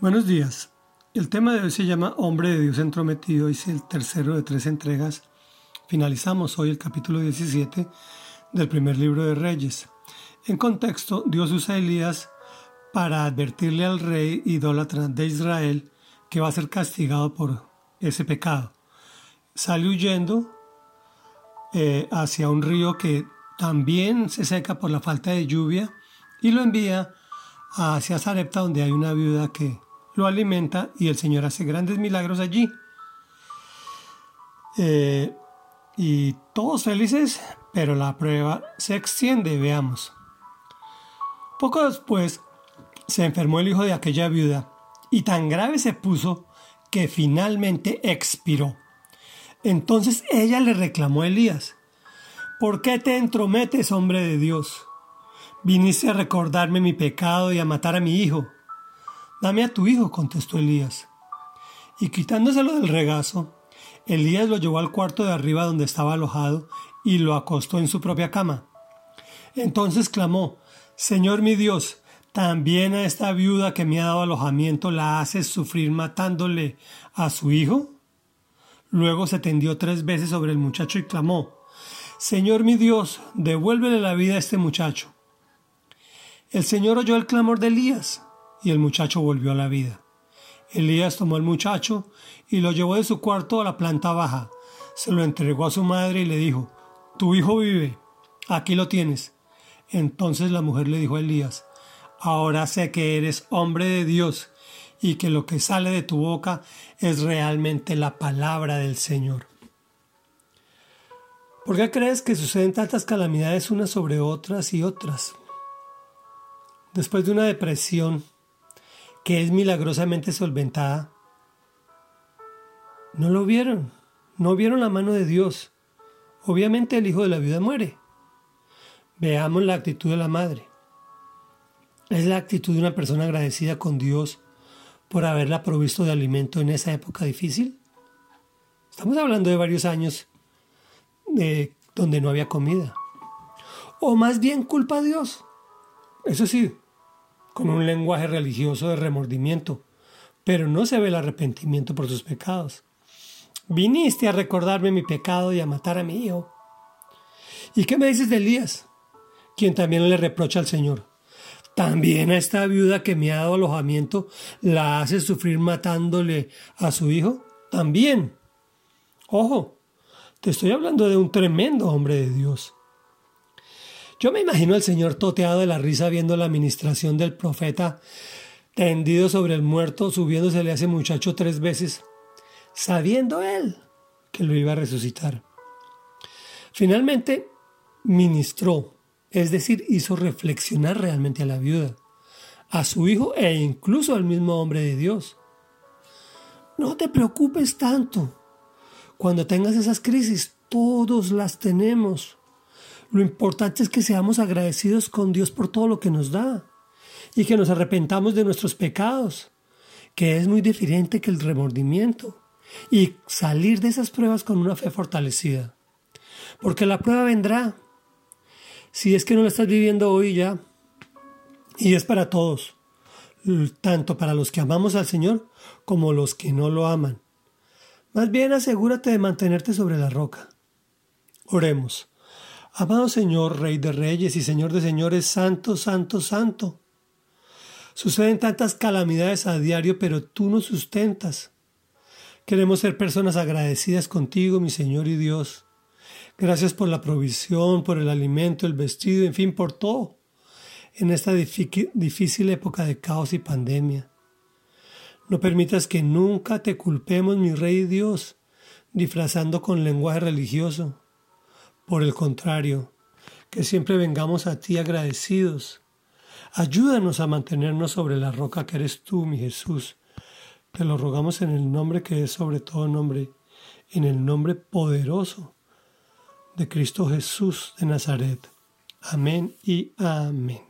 Buenos días. El tema de hoy se llama Hombre de Dios entrometido y es el tercero de tres entregas. Finalizamos hoy el capítulo 17 del primer libro de Reyes. En contexto, Dios usa a Elías para advertirle al rey idólatra de Israel que va a ser castigado por ese pecado. Sale huyendo eh, hacia un río que también se seca por la falta de lluvia y lo envía hacia Sarepta donde hay una viuda que lo alimenta y el Señor hace grandes milagros allí. Eh, y todos felices, pero la prueba se extiende, veamos. Poco después se enfermó el hijo de aquella viuda y tan grave se puso que finalmente expiró. Entonces ella le reclamó a Elías, ¿por qué te entrometes, hombre de Dios? Viniste a recordarme mi pecado y a matar a mi hijo. Dame a tu hijo, contestó Elías. Y quitándoselo del regazo, Elías lo llevó al cuarto de arriba donde estaba alojado y lo acostó en su propia cama. Entonces clamó, Señor mi Dios, también a esta viuda que me ha dado alojamiento la haces sufrir matándole a su hijo. Luego se tendió tres veces sobre el muchacho y clamó, Señor mi Dios, devuélvele la vida a este muchacho. El Señor oyó el clamor de Elías y el muchacho volvió a la vida. Elías tomó al muchacho y lo llevó de su cuarto a la planta baja. Se lo entregó a su madre y le dijo, Tu hijo vive, aquí lo tienes. Entonces la mujer le dijo a Elías, Ahora sé que eres hombre de Dios y que lo que sale de tu boca es realmente la palabra del Señor. ¿Por qué crees que suceden tantas calamidades unas sobre otras y otras? Después de una depresión, que es milagrosamente solventada, no lo vieron, no vieron la mano de Dios. Obviamente el hijo de la viuda muere. Veamos la actitud de la madre. Es la actitud de una persona agradecida con Dios por haberla provisto de alimento en esa época difícil. Estamos hablando de varios años de donde no había comida. O más bien culpa a Dios. Eso sí, con un lenguaje religioso de remordimiento, pero no se ve el arrepentimiento por sus pecados. Viniste a recordarme mi pecado y a matar a mi hijo. ¿Y qué me dices de Elías? Quien también le reprocha al Señor. También a esta viuda que me ha dado alojamiento la hace sufrir matándole a su hijo. También. Ojo, te estoy hablando de un tremendo hombre de Dios. Yo me imagino al Señor toteado de la risa viendo la administración del profeta tendido sobre el muerto, subiéndosele a ese muchacho tres veces, sabiendo él que lo iba a resucitar. Finalmente, ministró, es decir, hizo reflexionar realmente a la viuda, a su hijo e incluso al mismo hombre de Dios. No te preocupes tanto. Cuando tengas esas crisis, todos las tenemos. Lo importante es que seamos agradecidos con Dios por todo lo que nos da y que nos arrepentamos de nuestros pecados, que es muy diferente que el remordimiento, y salir de esas pruebas con una fe fortalecida. Porque la prueba vendrá. Si es que no la estás viviendo hoy ya, y es para todos, tanto para los que amamos al Señor como los que no lo aman. Más bien asegúrate de mantenerte sobre la roca. Oremos. Amado Señor, Rey de Reyes y Señor de Señores, Santo, Santo, Santo. Suceden tantas calamidades a diario, pero tú nos sustentas. Queremos ser personas agradecidas contigo, mi Señor y Dios. Gracias por la provisión, por el alimento, el vestido, en fin, por todo. En esta difícil época de caos y pandemia. No permitas que nunca te culpemos, mi Rey Dios, disfrazando con lenguaje religioso por el contrario, que siempre vengamos a ti agradecidos. Ayúdanos a mantenernos sobre la roca que eres tú, mi Jesús. Te lo rogamos en el nombre que es sobre todo nombre, en el nombre poderoso de Cristo Jesús de Nazaret. Amén y amén.